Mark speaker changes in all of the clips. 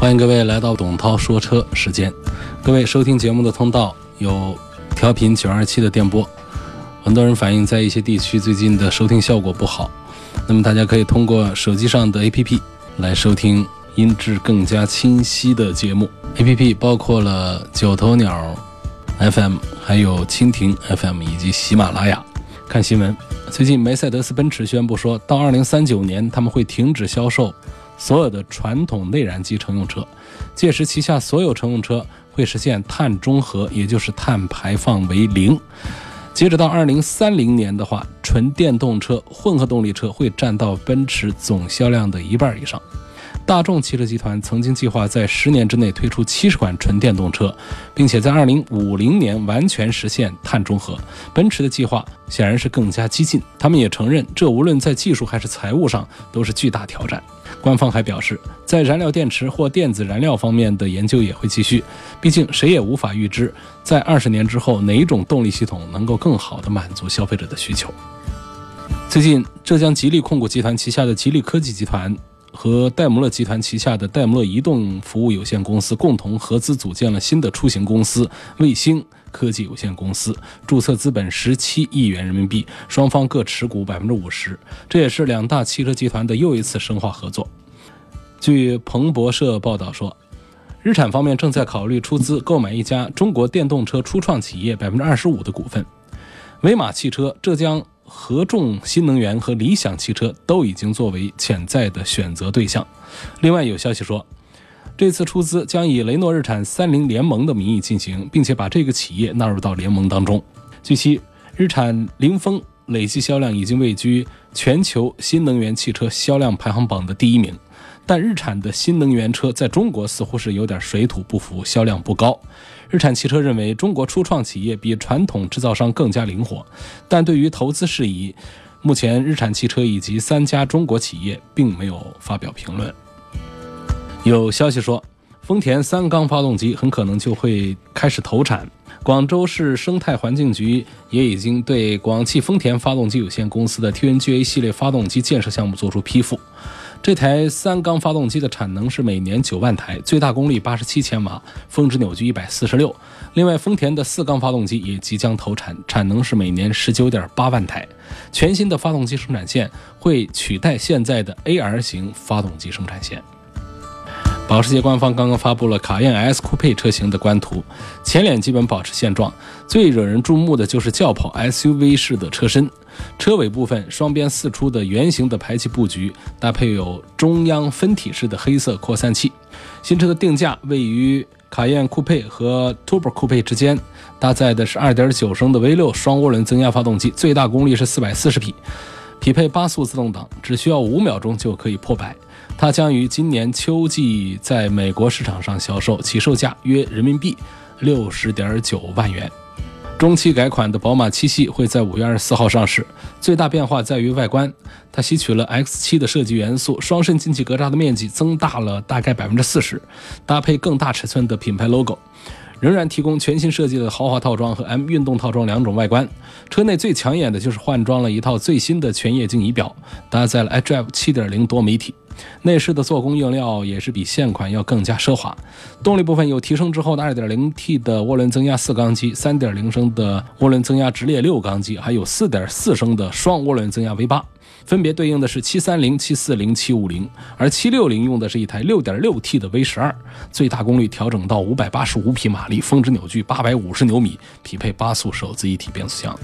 Speaker 1: 欢迎各位来到董涛说车时间。各位收听节目的通道有调频九二七的电波，很多人反映在一些地区最近的收听效果不好。那么大家可以通过手机上的 APP 来收听音质更加清晰的节目。APP 包括了九头鸟 FM、还有蜻蜓 FM 以及喜马拉雅。看新闻，最近梅赛德斯奔驰宣布说到二零三九年他们会停止销售。所有的传统内燃机乘用车，届时旗下所有乘用车会实现碳中和，也就是碳排放为零。截止到二零三零年的话，纯电动车、混合动力车会占到奔驰总销量的一半以上。大众汽车集团曾经计划在十年之内推出七十款纯电动车，并且在二零五零年完全实现碳中和。奔驰的计划显然是更加激进，他们也承认这无论在技术还是财务上都是巨大挑战。官方还表示，在燃料电池或电子燃料方面的研究也会继续，毕竟谁也无法预知在二十年之后哪一种动力系统能够更好地满足消费者的需求。最近，浙江吉利控股集团旗下的吉利科技集团。和戴姆勒集团旗下的戴姆勒移动服务有限公司共同合资组建了新的出行公司卫星科技有限公司，注册资本十七亿元人民币，双方各持股百分之五十。这也是两大汽车集团的又一次深化合作。据彭博社报道说，日产方面正在考虑出资购买一家中国电动车初创企业百分之二十五的股份，威马汽车、浙江。合众新能源和理想汽车都已经作为潜在的选择对象。另外有消息说，这次出资将以雷诺日产三菱联盟的名义进行，并且把这个企业纳入到联盟当中。据悉，日产凌风累计销量已经位居全球新能源汽车销量排行榜的第一名。但日产的新能源车在中国似乎是有点水土不服，销量不高。日产汽车认为，中国初创企业比传统制造商更加灵活，但对于投资事宜，目前日产汽车以及三家中国企业并没有发表评论。有消息说，丰田三缸发动机很可能就会开始投产。广州市生态环境局也已经对广汽丰田发动机有限公司的 TNGA 系列发动机建设项目作出批复。这台三缸发动机的产能是每年九万台，最大功率八十七千瓦，峰值扭矩一百四十六。另外，丰田的四缸发动机也即将投产，产能是每年十九点八万台。全新的发动机生产线会取代现在的 AR 型发动机生产线。保时捷官方刚刚发布了卡宴 S 酷配车型的官图，前脸基本保持现状，最惹人注目的就是轿跑 SUV 式的车身，车尾部分双边四出的圆形的排气布局，搭配有中央分体式的黑色扩散器。新车的定价位于卡宴酷配和 Turbo 酷配之间，搭载的是2.9升的 V6 双涡轮增压发动机，最大功率是440匹，匹配八速自动挡，只需要五秒钟就可以破百。它将于今年秋季在美国市场上销售，起售价约人民币六十点九万元。中期改款的宝马七系会在五月二十四号上市，最大变化在于外观，它吸取了 X 七的设计元素，双肾进气格栅的面积增大了大概百分之四十，搭配更大尺寸的品牌 logo。仍然提供全新设计的豪华套装和 M 运动套装两种外观。车内最抢眼的就是换装了一套最新的全液晶仪表，搭载了 iDrive 7.0多媒体。内饰的做工用料也是比现款要更加奢华。动力部分有提升之后的 2.0T 的涡轮增压四缸机，3.0升的涡轮增压直列六缸机，还有4.4升的双涡轮增压 V8。分别对应的是七三零、七四零、七五零，而七六零用的是一台六点六 T 的 V 十二，最大功率调整到五百八十五匹马力，峰值扭矩八百五十牛米，匹配八速手自一体变速箱。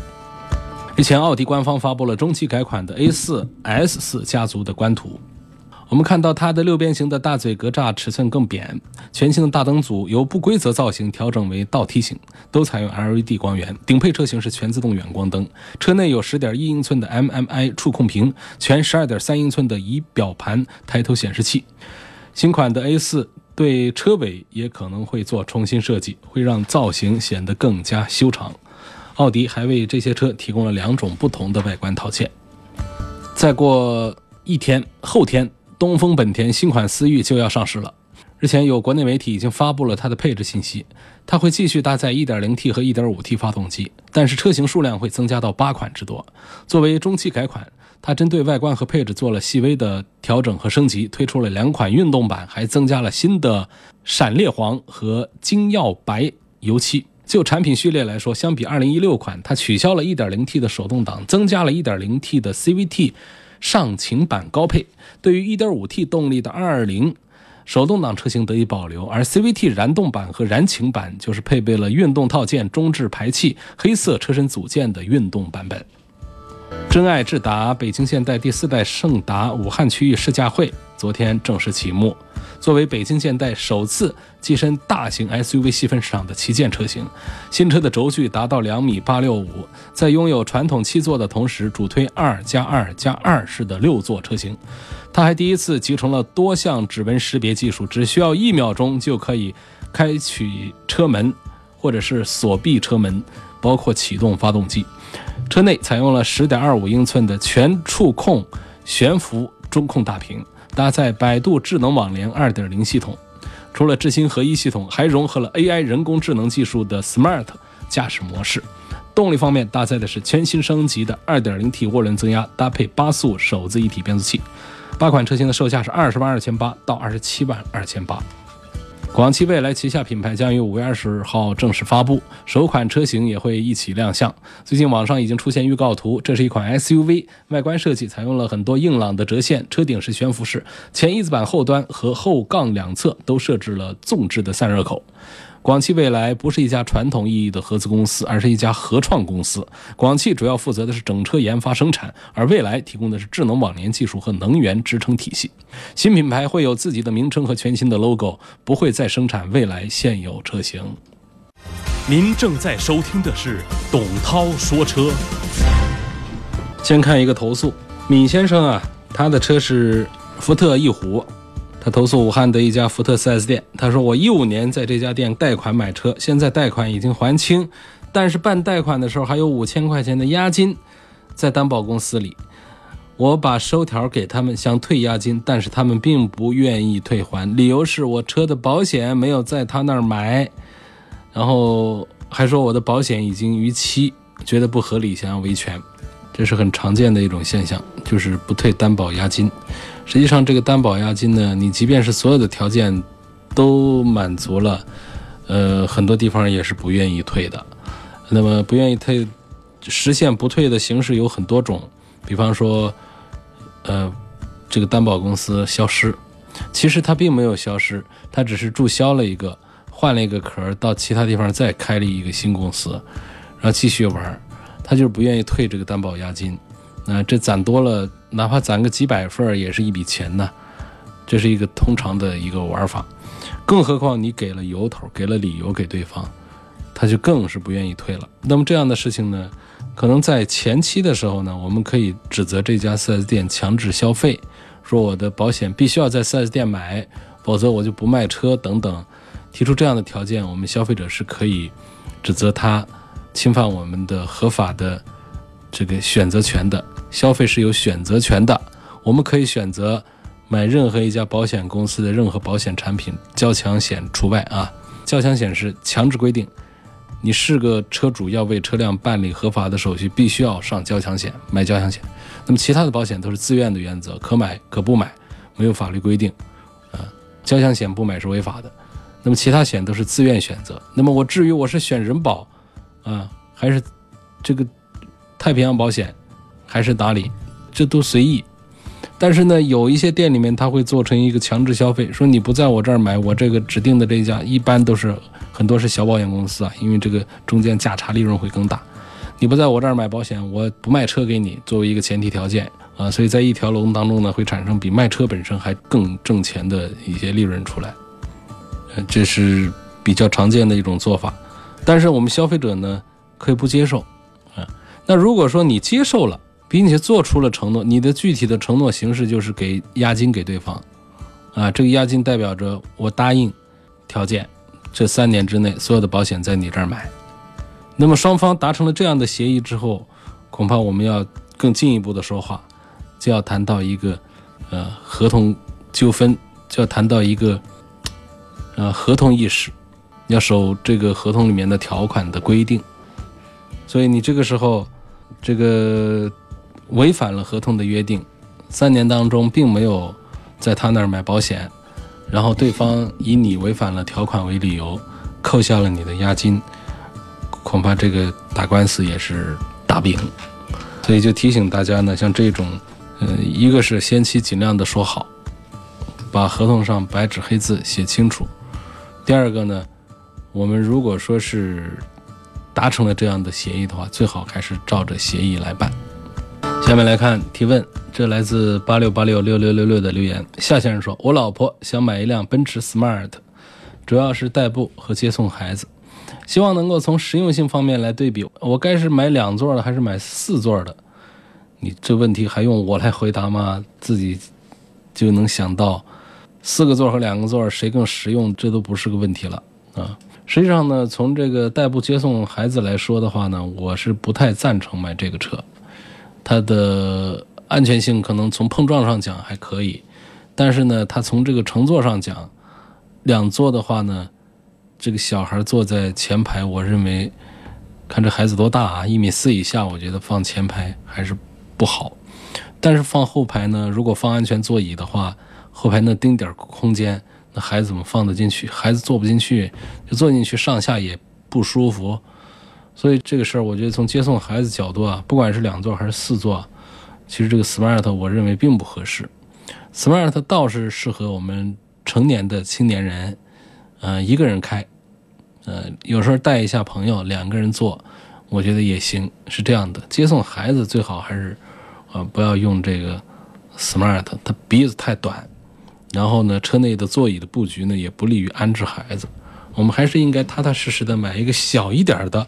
Speaker 1: 日前，奥迪官方发布了中期改款的 A 四 S 四家族的官图。我们看到它的六边形的大嘴格栅尺寸更扁，全新的大灯组由不规则造型调整为倒梯形，都采用 LED 光源。顶配车型是全自动远光灯，车内有十点一英寸的 MMI 触控屏，全十二点三英寸的仪表盘抬头显示器。新款的 A4 对车尾也可能会做重新设计，会让造型显得更加修长。奥迪还为这些车提供了两种不同的外观套件。再过一天，后天，东风本田新款思域就要上市了。日前有国内媒体已经发布了它的配置信息，它会继续搭载 1.0T 和 1.5T 发动机，但是车型数量会增加到八款之多。作为中期改款，它针对外观和配置做了细微的调整和升级，推出了两款运动版，还增加了新的闪烈黄和金耀白油漆。就产品序列来说，相比2016款，它取消了 1.0T 的手动挡，增加了 1.0T 的 CVT 上擎版高配。对于 1.5T 动力的220。手动挡车型得以保留，而 CVT 燃动版和燃擎版就是配备了运动套件、中置排气、黑色车身组件的运动版本。真爱智达北京现代第四代胜达武汉区域试驾会昨天正式启幕。作为北京现代首次跻身大型 SUV 细分市场的旗舰车型，新车的轴距达到两米八六五，在拥有传统七座的同时，主推二加二加二式的六座车型。它还第一次集成了多项指纹识别技术，只需要一秒钟就可以开启车门或者是锁闭车门，包括启动发动机。车内采用了十点二五英寸的全触控悬浮中控大屏。搭载百度智能网联2.0系统，除了智新合一系统，还融合了 AI 人工智能技术的 Smart 驾驶模式。动力方面，搭载的是全新升级的 2.0T 涡轮增压，搭配八速手自一体变速器。八款车型的售价是二十万二千八到二十七万二千八。广汽未来旗下品牌将于五月二十号正式发布，首款车型也会一起亮相。最近网上已经出现预告图，这是一款 SUV，外观设计采用了很多硬朗的折线，车顶是悬浮式，前翼子板后端和后杠两侧都设置了纵置的散热口。广汽未来不是一家传统意义的合资公司，而是一家合创公司。广汽主要负责的是整车研发生产，而未来提供的是智能网联技术和能源支撑体系。新品牌会有自己的名称和全新的 logo，不会再生产未来现有车型。
Speaker 2: 您正在收听的是董涛说车。
Speaker 1: 先看一个投诉，闵先生啊，他的车是福特翼虎。他投诉武汉的一家福特 4S 店，他说：“我一五年在这家店贷款买车，现在贷款已经还清，但是办贷款的时候还有五千块钱的押金在担保公司里。我把收条给他们，想退押金，但是他们并不愿意退还，理由是我车的保险没有在他那儿买，然后还说我的保险已经逾期，觉得不合理，想要维权。这是很常见的一种现象，就是不退担保押金。”实际上，这个担保押金呢，你即便是所有的条件都满足了，呃，很多地方也是不愿意退的。那么，不愿意退，实现不退的形式有很多种。比方说，呃，这个担保公司消失，其实它并没有消失，它只是注销了一个，换了一个壳，到其他地方再开了一个新公司，然后继续玩。他就是不愿意退这个担保押金。那这攒多了。哪怕攒个几百份也是一笔钱呢，这是一个通常的一个玩法，更何况你给了由头，给了理由给对方，他就更是不愿意退了。那么这样的事情呢，可能在前期的时候呢，我们可以指责这家 4S 店强制消费，说我的保险必须要在 4S 店买，否则我就不卖车等等，提出这样的条件，我们消费者是可以指责他侵犯我们的合法的这个选择权的。消费是有选择权的，我们可以选择买任何一家保险公司的任何保险产品，交强险除外啊。交强险是强制规定，你是个车主要为车辆办理合法的手续，必须要上交强险，买交强险。那么其他的保险都是自愿的原则，可买可不买，没有法律规定啊。交强险不买是违法的，那么其他险都是自愿选择。那么我至于我是选人保啊，还是这个太平洋保险？还是打理，这都随意。但是呢，有一些店里面他会做成一个强制消费，说你不在我这儿买，我这个指定的这一家一般都是很多是小保险公司啊，因为这个中间价差利润会更大。你不在我这儿买保险，我不卖车给你，作为一个前提条件啊，所以在一条龙当中呢，会产生比卖车本身还更挣钱的一些利润出来。呃，这是比较常见的一种做法。但是我们消费者呢，可以不接受啊。那如果说你接受了，并且做出了承诺，你的具体的承诺形式就是给押金给对方，啊，这个押金代表着我答应条件，这三年之内所有的保险在你这儿买。那么双方达成了这样的协议之后，恐怕我们要更进一步的说话，就要谈到一个呃合同纠纷，就要谈到一个呃合同意识，要守这个合同里面的条款的规定。所以你这个时候这个违反了合同的约定，三年当中并没有在他那儿买保险，然后对方以你违反了条款为理由扣下了你的押金。恐怕这个打官司也是打不赢，所以就提醒大家呢，像这种，呃，一个是先期尽量的说好，把合同上白纸黑字写清楚；第二个呢，我们如果说是达成了这样的协议的话，最好还是照着协议来办。下面来看提问，这来自八六八六六六六六的留言，夏先生说：“我老婆想买一辆奔驰 Smart，主要是代步和接送孩子。”希望能够从实用性方面来对比，我该是买两座的还是买四座的？你这问题还用我来回答吗？自己就能想到，四个座和两个座谁更实用，这都不是个问题了啊！实际上呢，从这个代步接送孩子来说的话呢，我是不太赞成买这个车。它的安全性可能从碰撞上讲还可以，但是呢，它从这个乘坐上讲，两座的话呢。这个小孩坐在前排，我认为，看这孩子多大啊，一米四以下，我觉得放前排还是不好。但是放后排呢，如果放安全座椅的话，后排那丁点空间，那孩子怎么放得进去？孩子坐不进去，就坐进去上下也不舒服。所以这个事儿，我觉得从接送孩子角度啊，不管是两座还是四座，其实这个 smart 我认为并不合适。smart 倒是适合我们成年的青年人，嗯，一个人开。呃，有时候带一下朋友，两个人坐，我觉得也行。是这样的，接送孩子最好还是，呃，不要用这个 smart，它鼻子太短，然后呢，车内的座椅的布局呢也不利于安置孩子。我们还是应该踏踏实实的买一个小一点的，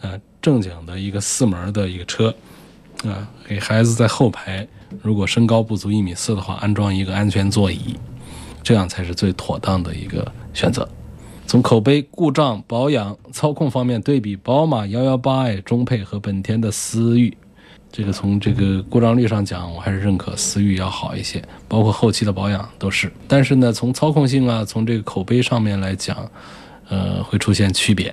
Speaker 1: 呃，正经的一个四门的一个车，啊，给孩子在后排，如果身高不足一米四的话，安装一个安全座椅，这样才是最妥当的一个选择。从口碑、故障、保养、操控方面对比，宝马幺幺八 i 中配和本田的思域，这个从这个故障率上讲，我还是认可思域要好一些，包括后期的保养都是。但是呢，从操控性啊，从这个口碑上面来讲，呃，会出现区别。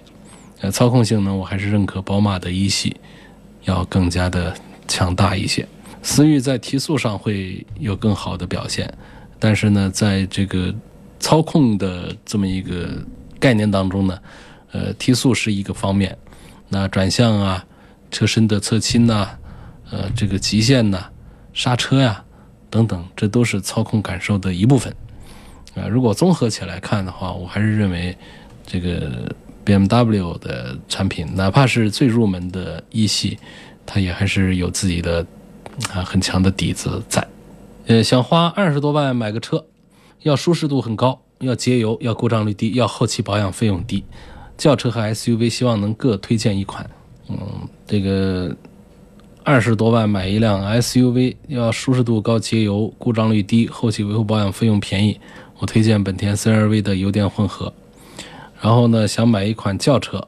Speaker 1: 呃，操控性呢，我还是认可宝马的一系要更加的强大一些。思域在提速上会有更好的表现，但是呢，在这个操控的这么一个。概念当中呢，呃，提速是一个方面，那转向啊、车身的侧倾呐、呃，这个极限呐、刹车呀等等，这都是操控感受的一部分。啊，如果综合起来看的话，我还是认为这个 BMW 的产品，哪怕是最入门的一系，它也还是有自己的啊很强的底子在。呃，想花二十多万买个车，要舒适度很高。要节油，要故障率低，要后期保养费用低。轿车和 SUV 希望能各推荐一款。嗯，这个二十多万买一辆 SUV，要舒适度高、节油、故障率低、后期维护保养费用便宜，我推荐本田 CR-V 的油电混合。然后呢，想买一款轿车，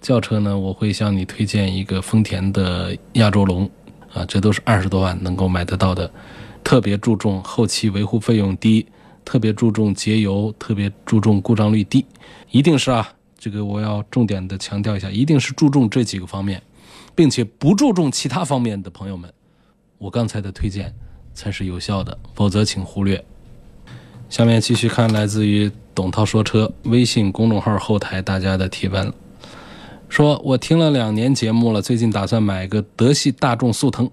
Speaker 1: 轿车呢，我会向你推荐一个丰田的亚洲龙。啊，这都是二十多万能够买得到的，特别注重后期维护费用低。特别注重节油，特别注重故障率低，一定是啊，这个我要重点的强调一下，一定是注重这几个方面，并且不注重其他方面的朋友们，我刚才的推荐才是有效的，否则请忽略。下面继续看来自于董涛说车微信公众号后台大家的提问，说我听了两年节目了，最近打算买个德系大众速腾。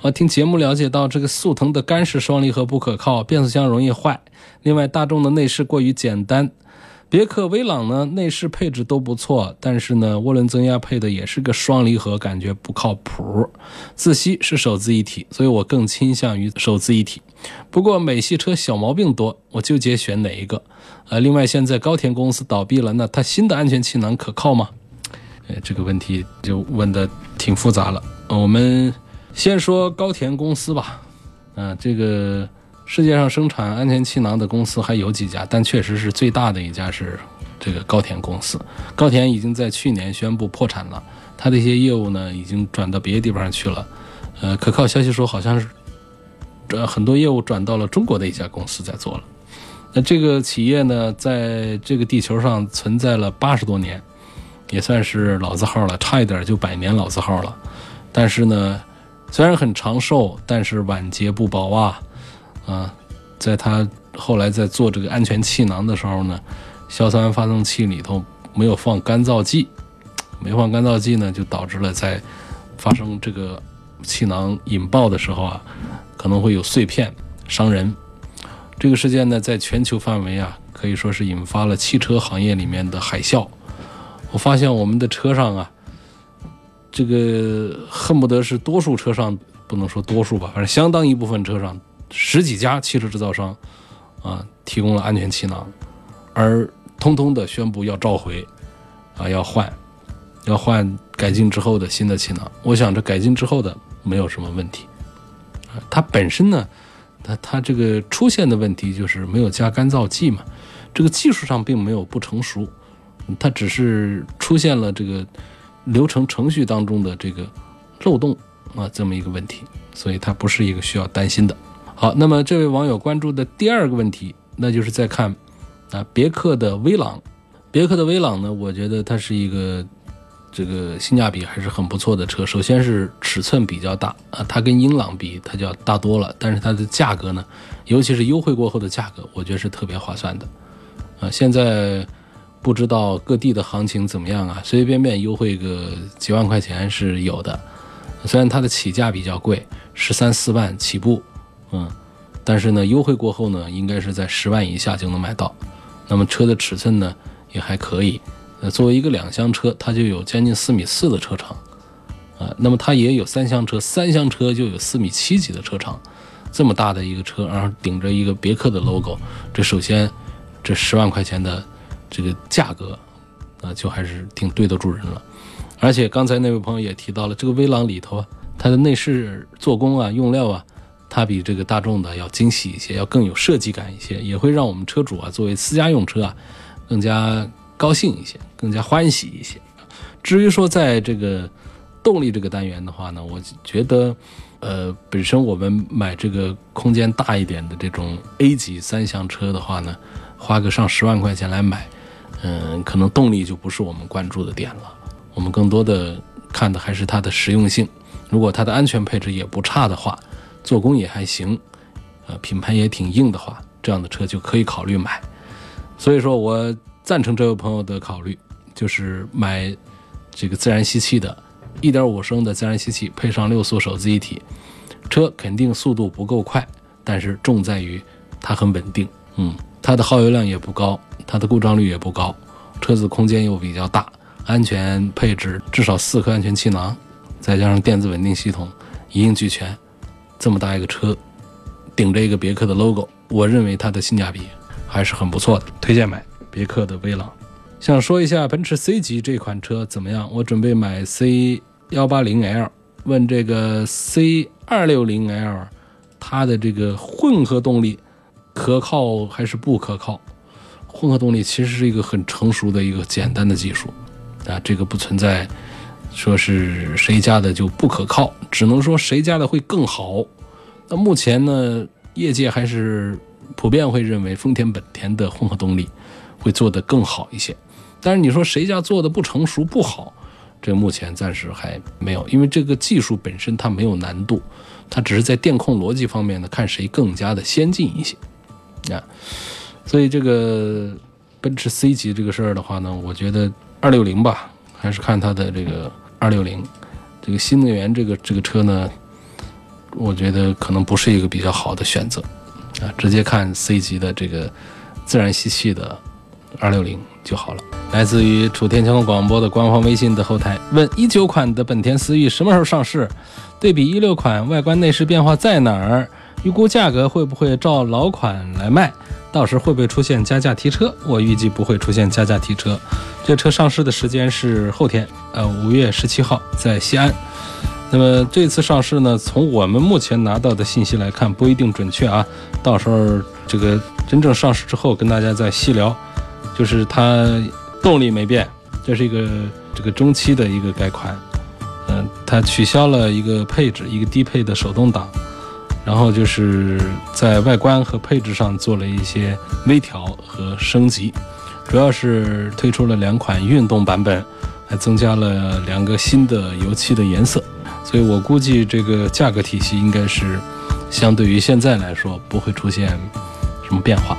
Speaker 1: 我听节目了解到，这个速腾的干式双离合不可靠，变速箱容易坏。另外，大众的内饰过于简单，别克威朗呢内饰配置都不错，但是呢涡轮增压配的也是个双离合，感觉不靠谱。自吸是手自一体，所以我更倾向于手自一体。不过美系车小毛病多，我纠结选哪一个。呃，另外现在高田公司倒闭了，那它新的安全气囊可靠吗？呃，这个问题就问的挺复杂了。我们。先说高田公司吧，啊，这个世界上生产安全气囊的公司还有几家，但确实是最大的一家是这个高田公司。高田已经在去年宣布破产了，它的一些业务呢已经转到别的地方去了。呃，可靠消息说好像是，呃，很多业务转到了中国的一家公司在做了。那这个企业呢，在这个地球上存在了八十多年，也算是老字号了，差一点就百年老字号了。但是呢，虽然很长寿，但是晚节不保啊。啊，在他后来在做这个安全气囊的时候呢，硝酸发动器里头没有放干燥剂，没放干燥剂呢，就导致了在发生这个气囊引爆的时候啊，可能会有碎片伤人。这个事件呢，在全球范围啊，可以说是引发了汽车行业里面的海啸。我发现我们的车上啊，这个恨不得是多数车上，不能说多数吧，反正相当一部分车上。十几家汽车制造商，啊，提供了安全气囊，而通通的宣布要召回，啊，要换，要换改进之后的新的气囊。我想这改进之后的没有什么问题，啊，它本身呢，它它这个出现的问题就是没有加干燥剂嘛，这个技术上并没有不成熟，它只是出现了这个流程程序当中的这个漏洞啊，这么一个问题，所以它不是一个需要担心的。好，那么这位网友关注的第二个问题，那就是在看啊，别克的威朗。别克的威朗呢，我觉得它是一个这个性价比还是很不错的车。首先是尺寸比较大啊，它跟英朗比它就要大多了，但是它的价格呢，尤其是优惠过后的价格，我觉得是特别划算的啊。现在不知道各地的行情怎么样啊，随随便便优惠个几万块钱是有的，虽然它的起价比较贵，十三四万起步。嗯，但是呢，优惠过后呢，应该是在十万以下就能买到。那么车的尺寸呢，也还可以。呃，作为一个两厢车，它就有将近四米四的车长，啊，那么它也有三厢车，三厢车就有四米七几的车长。这么大的一个车，然后顶着一个别克的 logo，这首先，这十万块钱的这个价格，啊，就还是挺对得住人了。而且刚才那位朋友也提到了，这个威朗里头，它的内饰做工啊，用料啊。它比这个大众的要精细一些，要更有设计感一些，也会让我们车主啊作为私家用车啊更加高兴一些，更加欢喜一些。至于说在这个动力这个单元的话呢，我觉得，呃，本身我们买这个空间大一点的这种 A 级三厢车的话呢，花个上十万块钱来买，嗯，可能动力就不是我们关注的点了。我们更多的看的还是它的实用性。如果它的安全配置也不差的话。做工也还行，呃，品牌也挺硬的话，这样的车就可以考虑买。所以说我赞成这位朋友的考虑，就是买这个自然吸气的1.5升的自然吸气，配上六速手自一体，车肯定速度不够快，但是重在于它很稳定。嗯，它的耗油量也不高，它的故障率也不高，车子空间又比较大，安全配置至少四颗安全气囊，再加上电子稳定系统，一应俱全。这么大一个车，顶着一个别克的 logo，我认为它的性价比还是很不错的，推荐买别克的威朗。想说一下奔驰 C 级这款车怎么样？我准备买 C 幺八零 L，问这个 C 二六零 L，它的这个混合动力可靠还是不可靠？混合动力其实是一个很成熟的一个简单的技术啊，这个不存在。说是谁家的就不可靠，只能说谁家的会更好。那目前呢，业界还是普遍会认为丰田、本田的混合动力会做得更好一些。但是你说谁家做的不成熟、不好，这目前暂时还没有，因为这个技术本身它没有难度，它只是在电控逻辑方面呢，看谁更加的先进一些啊。所以这个奔驰 C 级这个事儿的话呢，我觉得二六零吧，还是看它的这个。二六零，这个新能源这个这个车呢，我觉得可能不是一个比较好的选择，啊，直接看 C 级的这个自然吸气的二六零就好了。来自于楚天交通广播的官方微信的后台问：一九款的本田思域什么时候上市？对比一六款，外观内饰变化在哪儿？预估价格会不会照老款来卖？到时会不会出现加价提车？我预计不会出现加价提车。这车上市的时间是后天，呃，五月十七号在西安。那么这次上市呢，从我们目前拿到的信息来看，不一定准确啊。到时候这个真正上市之后，跟大家再细聊。就是它动力没变，这是一个这个中期的一个改款。嗯，它取消了一个配置，一个低配的手动挡，然后就是在外观和配置上做了一些微调和升级，主要是推出了两款运动版本，还增加了两个新的油漆的颜色。所以我估计这个价格体系应该是相对于现在来说不会出现什么变化。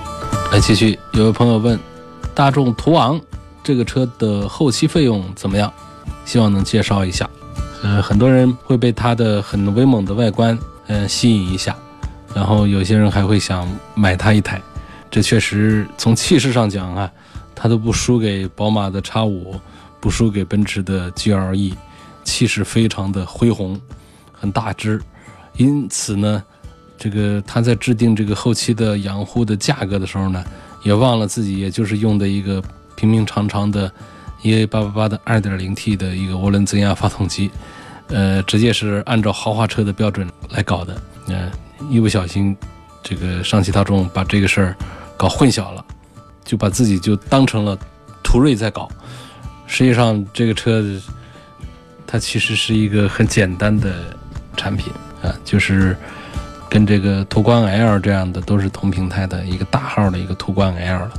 Speaker 1: 来继续，有位朋友问，大众途昂这个车的后期费用怎么样？希望能介绍一下。呃，很多人会被它的很威猛的外观，嗯，吸引一下，然后有些人还会想买它一台。这确实从气势上讲啊，它都不输给宝马的 X 五，不输给奔驰的 GLE。气势非常的恢宏，很大只，因此呢，这个他在制定这个后期的养护的价格的时候呢，也忘了自己也就是用的一个平平常常的 EA888 的 2.0T 的一个涡轮增压发动机，呃，直接是按照豪华车的标准来搞的，嗯，一不小心，这个上汽大众把这个事儿搞混淆了，就把自己就当成了途锐在搞，实际上这个车。它其实是一个很简单的产品啊，就是跟这个途观 L 这样的都是同平台的一个大号的一个途观 L 了。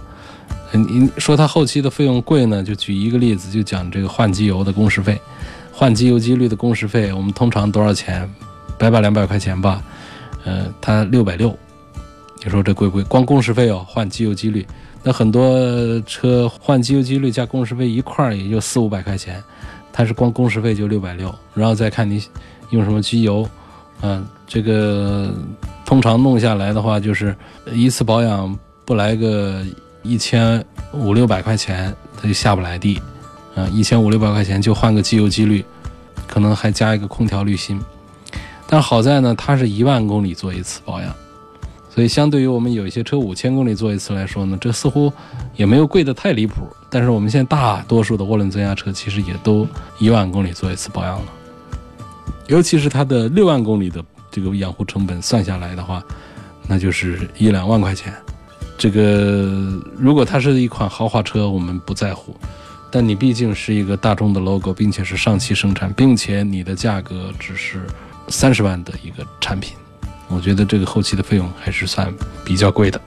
Speaker 1: 你说它后期的费用贵呢？就举一个例子，就讲这个换机油的工时费，换机油机滤的工时费，我们通常多少钱？百把两百块钱吧。呃，它六百六，你说这贵不贵？光工时费哦，换机油机滤，那很多车换机油机滤加工时费一块儿也就四五百块钱。它是光工时费就六百六，然后再看你用什么机油，嗯，这个通常弄下来的话，就是一次保养不来个一千五六百块钱，它就下不来地，啊，一千五六百块钱就换个机油机滤，可能还加一个空调滤芯，但好在呢，它是一万公里做一次保养。所以，相对于我们有一些车五千公里做一次来说呢，这似乎也没有贵得太离谱。但是我们现在大多数的涡轮增压车其实也都一万公里做一次保养了，尤其是它的六万公里的这个养护成本算下来的话，那就是一两万块钱。这个如果它是一款豪华车，我们不在乎，但你毕竟是一个大众的 logo，并且是上汽生产，并且你的价格只是三十万的一个产品。我觉得这个后期的费用还是算比较贵的。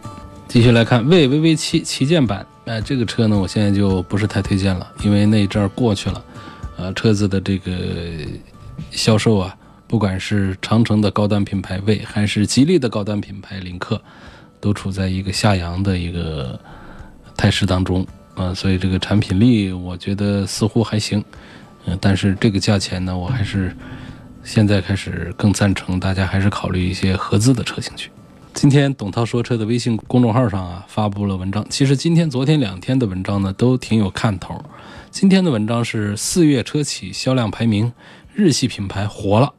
Speaker 1: 继续来看魏 VV 七旗舰版，哎，这个车呢，我现在就不是太推荐了，因为那一阵儿过去了。呃，车子的这个销售啊，不管是长城的高端品牌魏，还是吉利的高端品牌领克，都处在一个下扬的一个态势当中啊，所以这个产品力我觉得似乎还行。嗯，但是这个价钱呢，我还是。现在开始更赞成大家还是考虑一些合资的车型去。今天董涛说车的微信公众号上啊发布了文章，其实今天、昨天两天的文章呢都挺有看头。今天的文章是四月车企销量排名，日系品牌活了，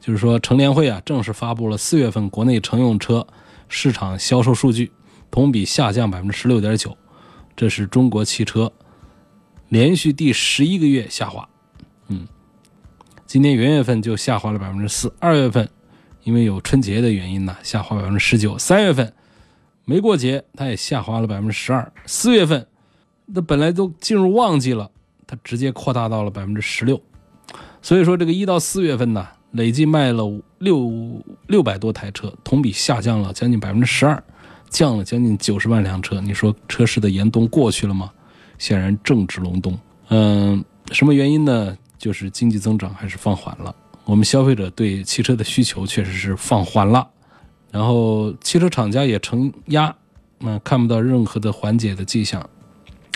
Speaker 1: 就是说乘联会啊正式发布了四月份国内乘用车市场销售数据，同比下降百分之十六点九，这是中国汽车连续第十一个月下滑。嗯。今年元月份就下滑了百分之四，二月份因为有春节的原因呢，下滑百分之十九，三月份没过节，它也下滑了百分之十二，四月份那本来都进入旺季了，它直接扩大到了百分之十六，所以说这个一到四月份呢，累计卖了六六百多台车，同比下降了将近百分之十二，降了将近九十万辆车。你说车市的严冬过去了吗？显然正值隆冬。嗯，什么原因呢？就是经济增长还是放缓了，我们消费者对汽车的需求确实是放缓了，然后汽车厂家也承压，嗯，看不到任何的缓解的迹象，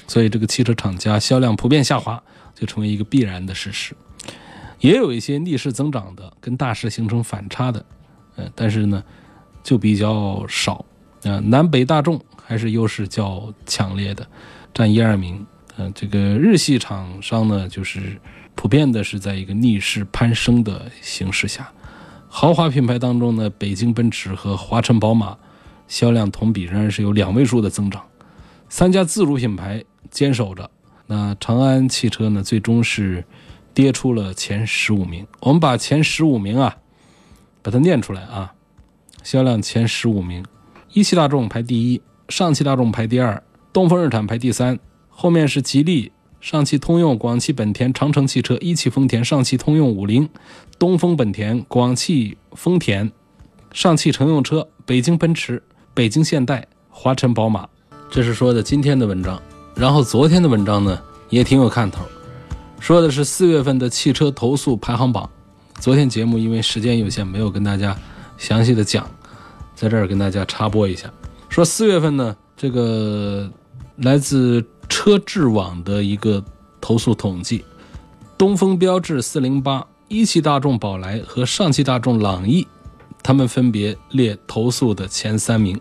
Speaker 1: 所以这个汽车厂家销量普遍下滑就成为一个必然的事实。也有一些逆势增长的，跟大势形成反差的，嗯，但是呢就比较少，啊，南北大众还是优势较强烈的，占一二名，嗯，这个日系厂商呢就是。普遍的是在一个逆势攀升的形势下，豪华品牌当中呢，北京奔驰和华晨宝马销量同比仍然是有两位数的增长，三家自主品牌坚守着。那长安汽车呢，最终是跌出了前十五名。我们把前十五名啊，把它念出来啊。销量前十五名，一汽大众排第一，上汽大众排第二，东风日产排第三，后面是吉利、上汽通用、广汽本田、长城汽车、一汽丰田、上汽通用五菱、东风本田、广汽丰田、上汽乘用车、北京奔驰、北京现代、华晨宝马。这是说的今天的文章，然后昨天的文章呢也挺有看头，说的是四月份的汽车投诉排行榜。昨天节目因为时间有限，没有跟大家详细的讲。在这儿跟大家插播一下，说四月份呢，这个来自车质网的一个投诉统计，东风标致四零八、一汽大众宝来和上汽大众朗逸，他们分别列投诉的前三名。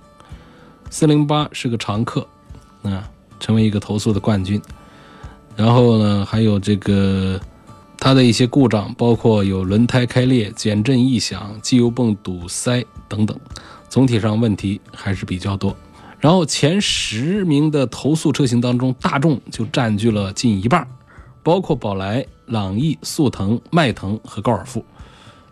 Speaker 1: 四零八是个常客，啊，成为一个投诉的冠军。然后呢，还有这个它的一些故障，包括有轮胎开裂、减震异响、机油泵堵塞等等。总体上问题还是比较多，然后前十名的投诉车型当中，大众就占据了近一半，包括宝来、朗逸、速腾、迈腾和高尔夫。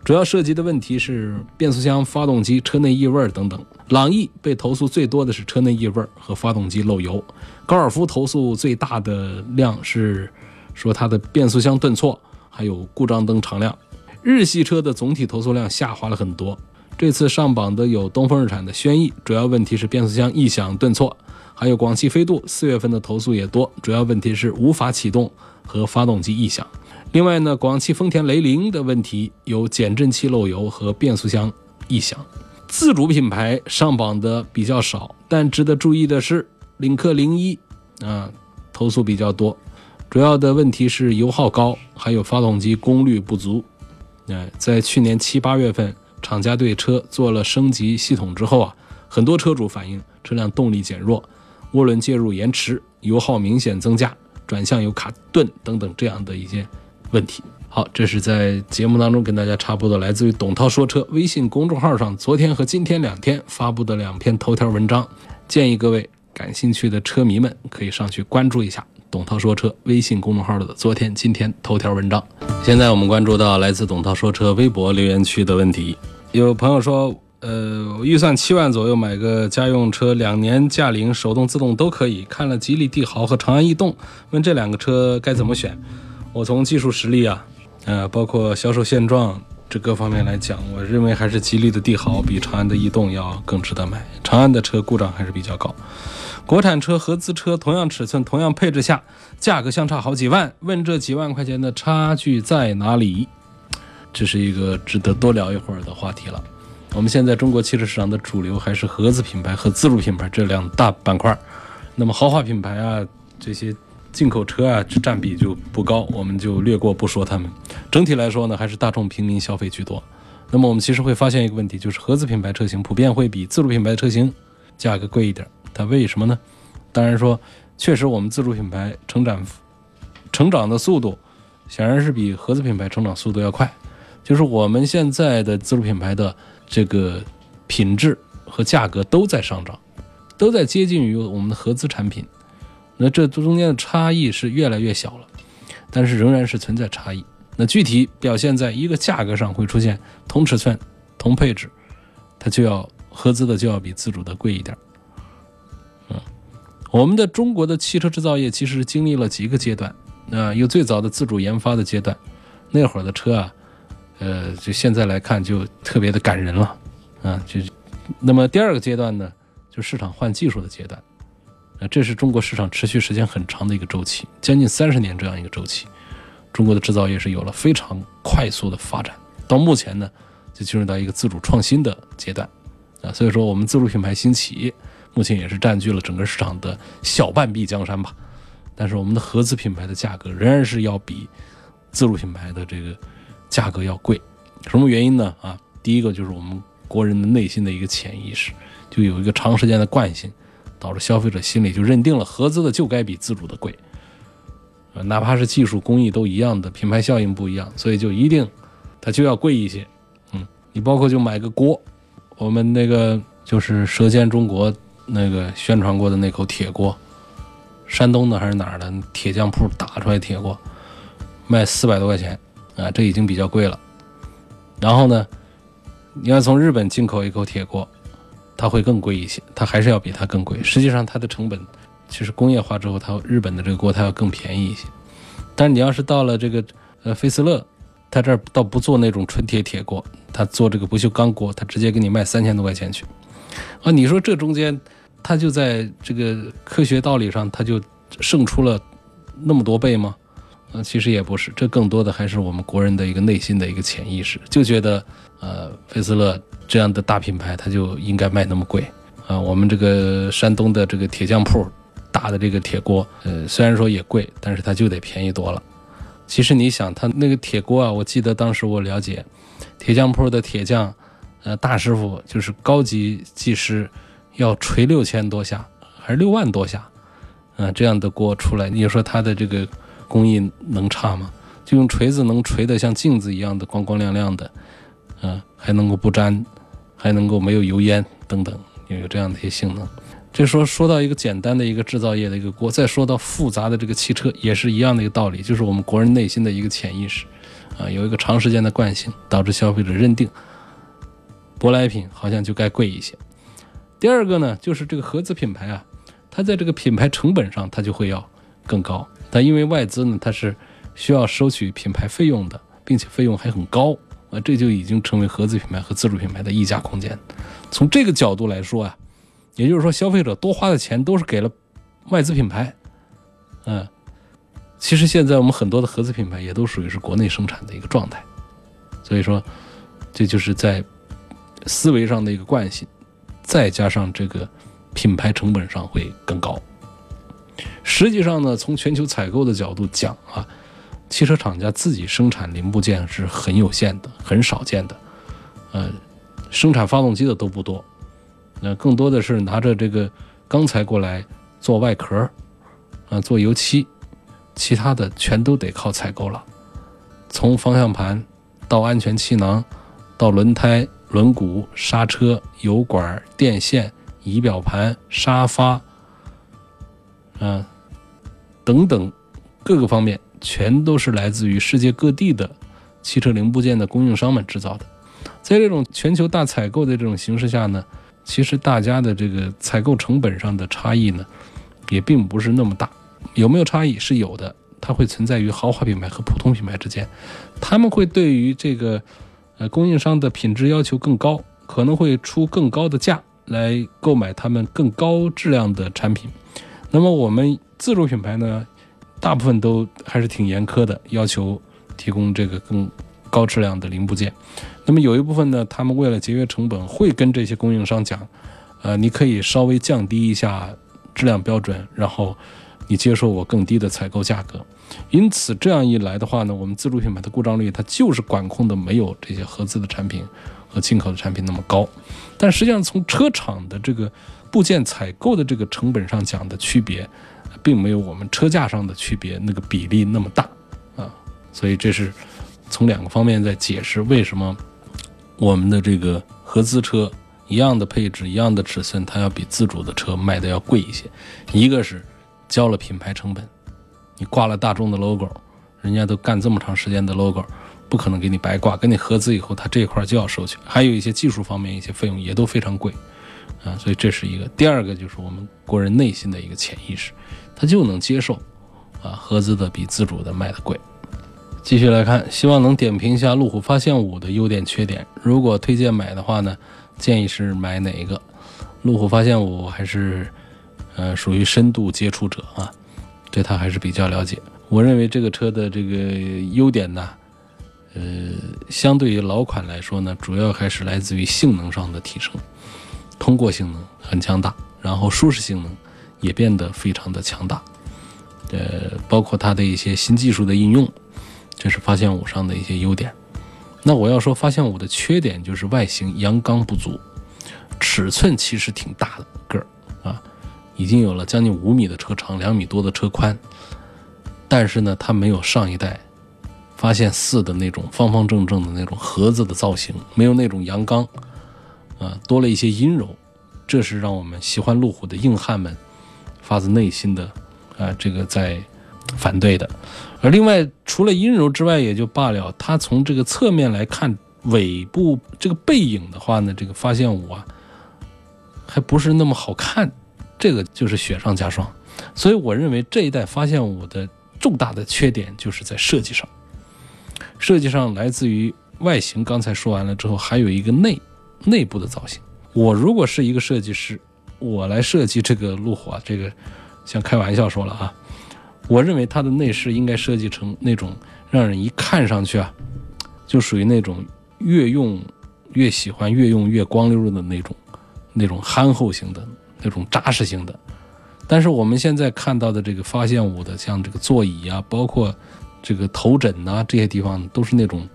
Speaker 1: 主要涉及的问题是变速箱、发动机、车内异味等等。朗逸被投诉最多的是车内异味和发动机漏油，高尔夫投诉最大的量是说它的变速箱顿挫，还有故障灯常亮。日系车的总体投诉量下滑了很多。这次上榜的有东风日产的轩逸，主要问题是变速箱异响顿挫；还有广汽飞度，四月份的投诉也多，主要问题是无法启动和发动机异响。另外呢，广汽丰田雷凌的问题有减震器漏油和变速箱异响。自主品牌上榜的比较少，但值得注意的是，领克零一啊，投诉比较多，主要的问题是油耗高，还有发动机功率不足。哎，在去年七八月份。厂家对车做了升级系统之后啊，很多车主反映车辆动力减弱、涡轮介入延迟、油耗明显增加、转向有卡顿等等这样的一些问题。好，这是在节目当中跟大家插播的，来自于董涛说车微信公众号上昨天和今天两天发布的两篇头条文章，建议各位感兴趣的车迷们可以上去关注一下。董涛说车微信公众号的昨天、今天头条文章。现在我们关注到来自董涛说车微博留言区的问题。有朋友说，呃，预算七万左右买个家用车，两年驾龄，手动自动都可以。看了吉利帝豪和长安逸动，问这两个车该怎么选？我从技术实力啊，呃，包括销售现状这各方面来讲，我认为还是吉利的帝豪比长安的逸动要更值得买。长安的车故障还是比较高。国产车、合资车同样尺寸、同样配置下，价格相差好几万。问这几万块钱的差距在哪里？这是一个值得多聊一会儿的话题了。我们现在中国汽车市场的主流还是合资品牌和自主品牌这两大板块。那么豪华品牌啊，这些进口车啊，占比就不高，我们就略过不说它们。整体来说呢，还是大众平民消费居多。那么我们其实会发现一个问题，就是合资品牌车型普遍会比自主品牌车型价格贵一点。它为什么呢？当然说，确实我们自主品牌成长成长的速度，显然是比合资品牌成长速度要快。就是我们现在的自主品牌的这个品质和价格都在上涨，都在接近于我们的合资产品。那这中间的差异是越来越小了，但是仍然是存在差异。那具体表现在一个价格上会出现同尺寸、同配置，它就要合资的就要比自主的贵一点。我们的中国的汽车制造业其实经历了几个阶段，啊，有最早的自主研发的阶段，那会儿的车啊，呃，就现在来看就特别的感人了，啊，就，那么第二个阶段呢，就市场换技术的阶段，啊，这是中国市场持续时间很长的一个周期，将近三十年这样一个周期，中国的制造业是有了非常快速的发展，到目前呢，就进入到一个自主创新的阶段，啊，所以说我们自主品牌兴起。目前也是占据了整个市场的小半壁江山吧，但是我们的合资品牌的价格仍然是要比自主品牌的这个价格要贵。什么原因呢？啊，第一个就是我们国人的内心的一个潜意识，就有一个长时间的惯性，导致消费者心里就认定了合资的就该比自主的贵，呃，哪怕是技术工艺都一样的，品牌效应不一样，所以就一定它就要贵一些。嗯，你包括就买个锅，我们那个就是《舌尖中国》。那个宣传过的那口铁锅，山东的还是哪儿的铁匠铺打出来铁锅，卖四百多块钱啊，这已经比较贵了。然后呢，你要从日本进口一口铁锅，它会更贵一些，它还是要比它更贵。实际上它的成本，其实工业化之后，它日本的这个锅它要更便宜一些。但是你要是到了这个呃菲斯勒，他这儿倒不做那种纯铁铁锅，他做这个不锈钢锅，他直接给你卖三千多块钱去。啊，你说这中间，他就在这个科学道理上，他就胜出了那么多倍吗？呃，其实也不是，这更多的还是我们国人的一个内心的一个潜意识，就觉得呃菲斯勒这样的大品牌，它就应该卖那么贵啊。我们这个山东的这个铁匠铺打的这个铁锅，呃，虽然说也贵，但是它就得便宜多了。其实你想，他那个铁锅啊，我记得当时我了解，铁匠铺的铁匠，呃，大师傅就是高级技师，要锤六千多下，还是六万多下，啊，这样的锅出来，你说它的这个工艺能差吗？就用锤子能锤得像镜子一样的光光亮亮的，啊，还能够不粘，还能够没有油烟等等，有这样的一些性能。这说说到一个简单的一个制造业的一个锅，再说到复杂的这个汽车，也是一样的一个道理，就是我们国人内心的一个潜意识，啊，有一个长时间的惯性，导致消费者认定舶来品好像就该贵一些。第二个呢，就是这个合资品牌啊，它在这个品牌成本上它就会要更高，它因为外资呢它是需要收取品牌费用的，并且费用还很高啊，这就已经成为合资品牌和自主品牌的溢价空间。从这个角度来说啊。也就是说，消费者多花的钱都是给了外资品牌，嗯，其实现在我们很多的合资品牌也都属于是国内生产的一个状态，所以说，这就是在思维上的一个惯性，再加上这个品牌成本上会更高。实际上呢，从全球采购的角度讲啊，汽车厂家自己生产零部件是很有限的、很少见的，嗯，生产发动机的都不多。那更多的是拿着这个钢材过来做外壳，啊，做油漆，其他的全都得靠采购了。从方向盘到安全气囊，到轮胎、轮毂、刹车、油管、电线、仪表盘、沙发，嗯，等等各个方面，全都是来自于世界各地的汽车零部件的供应商们制造的。在这种全球大采购的这种形势下呢？其实大家的这个采购成本上的差异呢，也并不是那么大。有没有差异是有的，它会存在于豪华品牌和普通品牌之间。他们会对于这个呃供应商的品质要求更高，可能会出更高的价来购买他们更高质量的产品。那么我们自主品牌呢，大部分都还是挺严苛的，要求提供这个更高质量的零部件。那么有一部分呢，他们为了节约成本，会跟这些供应商讲，呃，你可以稍微降低一下质量标准，然后你接受我更低的采购价格。因此这样一来的话呢，我们自主品牌的故障率它就是管控的没有这些合资的产品和进口的产品那么高。但实际上从车厂的这个部件采购的这个成本上讲的区别，并没有我们车价上的区别那个比例那么大啊。所以这是从两个方面在解释为什么。我们的这个合资车一样的配置、一样的尺寸，它要比自主的车卖的要贵一些。一个是交了品牌成本，你挂了大众的 logo，人家都干这么长时间的 logo，不可能给你白挂。跟你合资以后，他这一块就要收取。还有一些技术方面一些费用也都非常贵啊，所以这是一个。第二个就是我们国人内心的一个潜意识，他就能接受啊合资的比自主的卖的贵。继续来看，希望能点评一下路虎发现五的优点缺点。如果推荐买的话呢，建议是买哪一个？路虎发现五还是呃属于深度接触者啊，对它还是比较了解。我认为这个车的这个优点呢，呃，相对于老款来说呢，主要还是来自于性能上的提升，通过性能很强大，然后舒适性能也变得非常的强大，呃，包括它的一些新技术的应用。这是发现五上的一些优点，那我要说发现五的缺点就是外形阳刚不足，尺寸其实挺大的个儿，已经有了将近五米的车长，两米多的车宽，但是呢，它没有上一代发现四的那种方方正正的那种盒子的造型，没有那种阳刚，啊，多了一些阴柔，这是让我们喜欢路虎的硬汉们发自内心的啊，这个在。反对的。而另外，除了阴柔之外也就罢了，它从这个侧面来看，尾部这个背影的话呢，这个发现五啊，还不是那么好看，这个就是雪上加霜。所以我认为这一代发现五的重大的缺点就是在设计上，设计上来自于外形。刚才说完了之后，还有一个内内部的造型。我如果是一个设计师，我来设计这个路虎啊，这个像开玩笑说了啊。我认为它的内饰应该设计成那种让人一看上去啊，就属于那种越用越喜欢、越用越光溜的那种、那种憨厚型的、那种扎实型的。但是我们现在看到的这个发现五的，像这个座椅啊，包括这个头枕呐这些地方，都是那种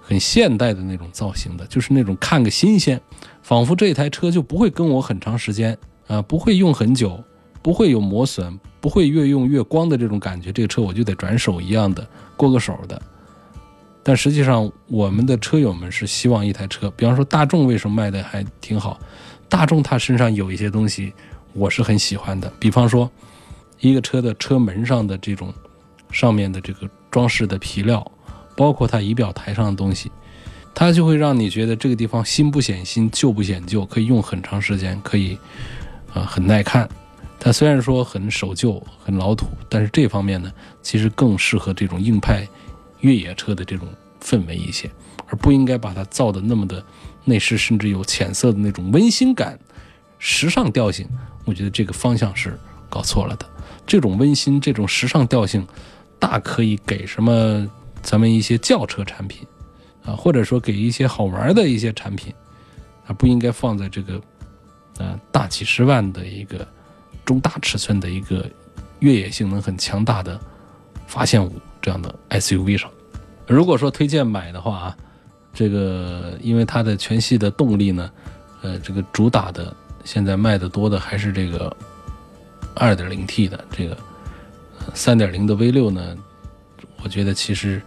Speaker 1: 很现代的那种造型的，就是那种看个新鲜，仿佛这台车就不会跟我很长时间啊，不会用很久。不会有磨损，不会越用越光的这种感觉，这个车我就得转手一样的过个手的。但实际上，我们的车友们是希望一台车，比方说大众为什么卖的还挺好？大众它身上有一些东西我是很喜欢的，比方说一个车的车门上的这种上面的这个装饰的皮料，包括它仪表台上的东西，它就会让你觉得这个地方新不显新，旧不显旧，可以用很长时间，可以啊很耐看。它虽然说很守旧、很老土，但是这方面呢，其实更适合这种硬派越野车的这种氛围一些，而不应该把它造的那么的内饰，甚至有浅色的那种温馨感、时尚调性。我觉得这个方向是搞错了的。这种温馨、这种时尚调性，大可以给什么咱们一些轿车产品啊，或者说给一些好玩的一些产品，而不应该放在这个呃大几十万的一个。中大尺寸的一个越野性能很强大的发现五这样的 SUV 上，如果说推荐买的话啊，这个因为它的全系的动力呢，呃，这个主打的现在卖的多的还是这个 2.0T 的这个3.0的 V6 呢，我觉得其实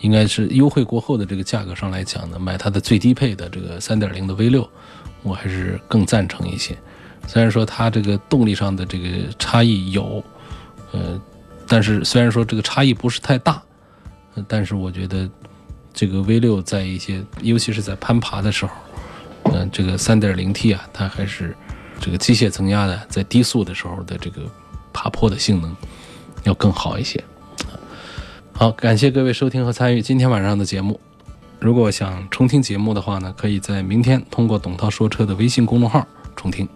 Speaker 1: 应该是优惠过后的这个价格上来讲呢，买它的最低配的这个3.0的 V6，我还是更赞成一些。虽然说它这个动力上的这个差异有，呃，但是虽然说这个差异不是太大，但是我觉得这个 V 六在一些，尤其是在攀爬的时候，嗯，这个 3.0T 啊，它还是这个机械增压的，在低速的时候的这个爬坡的性能要更好一些。好，感谢各位收听和参与今天晚上的节目。如果想重听节目的话呢，可以在明天通过董涛说车的微信公众号重听。